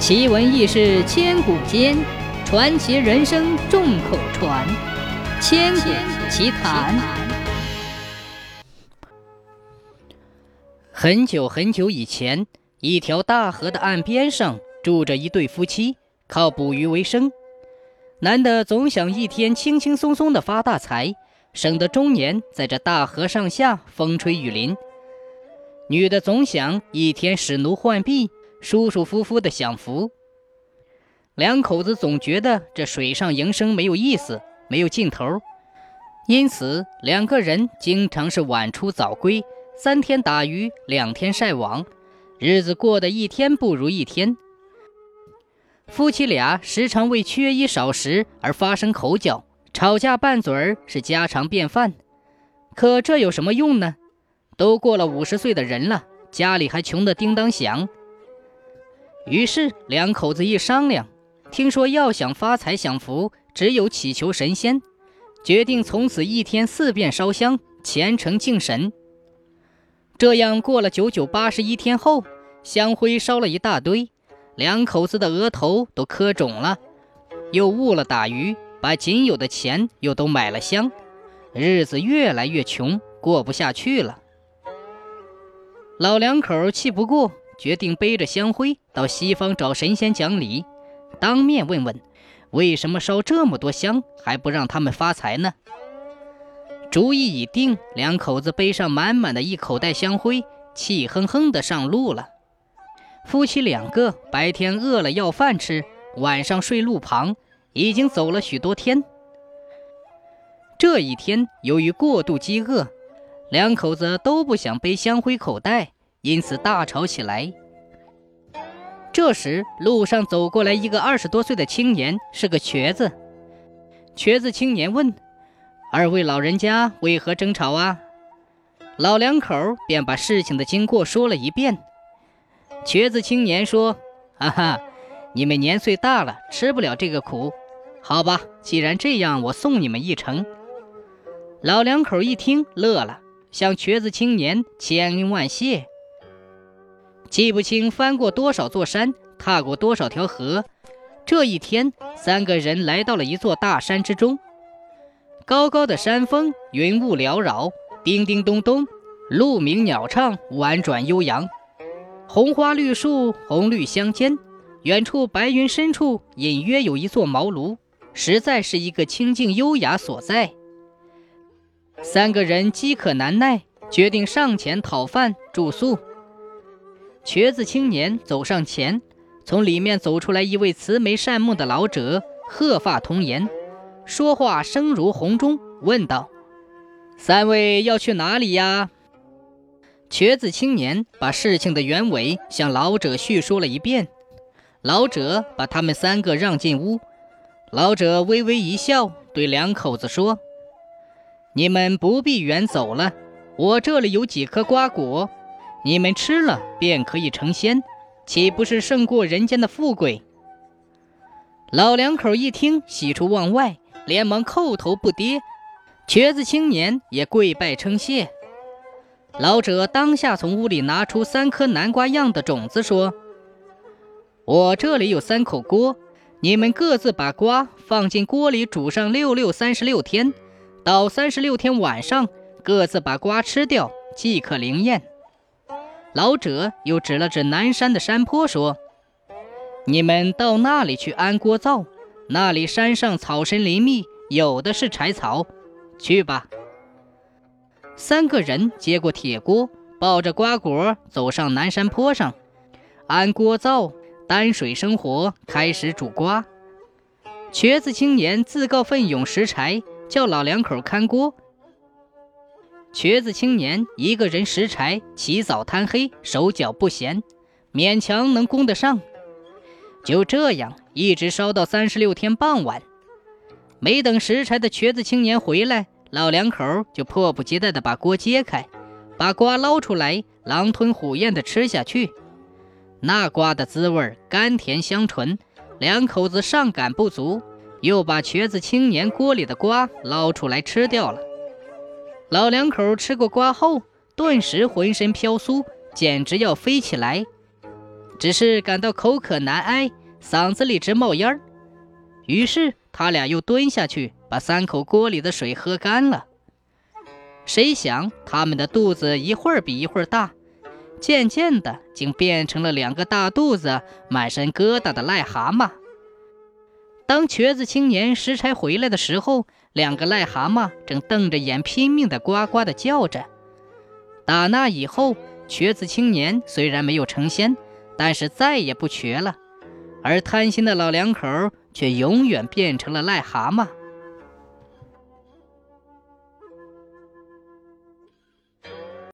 奇闻异事千古间，传奇人生众口传。千古奇谈。很久很久以前，一条大河的岸边上住着一对夫妻，靠捕鱼为生。男的总想一天轻轻松松的发大财，省得中年在这大河上下风吹雨淋；女的总想一天使奴换婢。舒舒服服的享福，两口子总觉得这水上营生没有意思，没有尽头，因此两个人经常是晚出早归，三天打鱼两天晒网，日子过得一天不如一天。夫妻俩时常为缺衣少食而发生口角，吵架拌嘴儿是家常便饭。可这有什么用呢？都过了五十岁的人了，家里还穷得叮当响。于是两口子一商量，听说要想发财享福，只有祈求神仙，决定从此一天四遍烧香，虔诚敬神。这样过了九九八十一天后，香灰烧了一大堆，两口子的额头都磕肿了，又误了打鱼，把仅有的钱又都买了香，日子越来越穷，过不下去了。老两口气不过。决定背着香灰到西方找神仙讲理，当面问问为什么烧这么多香还不让他们发财呢？主意已定，两口子背上满满的一口袋香灰，气哼哼地上路了。夫妻两个白天饿了要饭吃，晚上睡路旁，已经走了许多天。这一天由于过度饥饿，两口子都不想背香灰口袋。因此大吵起来。这时，路上走过来一个二十多岁的青年，是个瘸子。瘸子青年问：“二位老人家为何争吵啊？”老两口便把事情的经过说了一遍。瘸子青年说：“哈哈，你们年岁大了，吃不了这个苦。好吧，既然这样，我送你们一程。”老两口一听乐了，向瘸子青年千恩万谢。记不清翻过多少座山，踏过多少条河。这一天，三个人来到了一座大山之中。高高的山峰，云雾缭绕，叮叮咚咚，鹿鸣鸟唱，婉转悠扬。红花绿树，红绿相间。远处白云深处，隐约有一座茅庐，实在是一个清静优雅所在。三个人饥渴难耐，决定上前讨饭住宿。瘸子青年走上前，从里面走出来一位慈眉善目的老者，鹤发童颜，说话声如洪钟，问道：“三位要去哪里呀？”瘸子青年把事情的原委向老者叙说了一遍，老者把他们三个让进屋。老者微微一笑，对两口子说：“你们不必远走了，我这里有几颗瓜果。”你们吃了便可以成仙，岂不是胜过人间的富贵？老两口一听，喜出望外，连忙叩头不迭。瘸子青年也跪拜称谢。老者当下从屋里拿出三颗南瓜样的种子，说：“我这里有三口锅，你们各自把瓜放进锅里煮上六六三十六天，到三十六天晚上，各自把瓜吃掉，即可灵验。”老者又指了指南山的山坡，说：“你们到那里去安锅灶，那里山上草深林密，有的是柴草，去吧。”三个人接过铁锅，抱着瓜果走上南山坡上，安锅灶，担水生火，开始煮瓜。瘸子青年自告奋勇拾柴，叫老两口看锅。瘸子青年一个人拾柴，起早贪黑，手脚不闲，勉强能供得上。就这样，一直烧到三十六天傍晚。没等拾柴的瘸子青年回来，老两口就迫不及待地把锅揭开，把瓜捞出来，狼吞虎咽地吃下去。那瓜的滋味甘甜香醇，两口子上感不足，又把瘸子青年锅里的瓜捞出来吃掉了。老两口吃过瓜后，顿时浑身飘酥，简直要飞起来。只是感到口渴难挨，嗓子里直冒烟儿。于是他俩又蹲下去，把三口锅里的水喝干了。谁想他们的肚子一会儿比一会儿大，渐渐的竟变成了两个大肚子、满身疙瘩的癞蛤蟆。当瘸子青年拾柴回来的时候，两个癞蛤蟆正瞪着眼，拼命的呱呱的叫着。打那以后，瘸子青年虽然没有成仙，但是再也不瘸了，而贪心的老两口却永远变成了癞蛤蟆。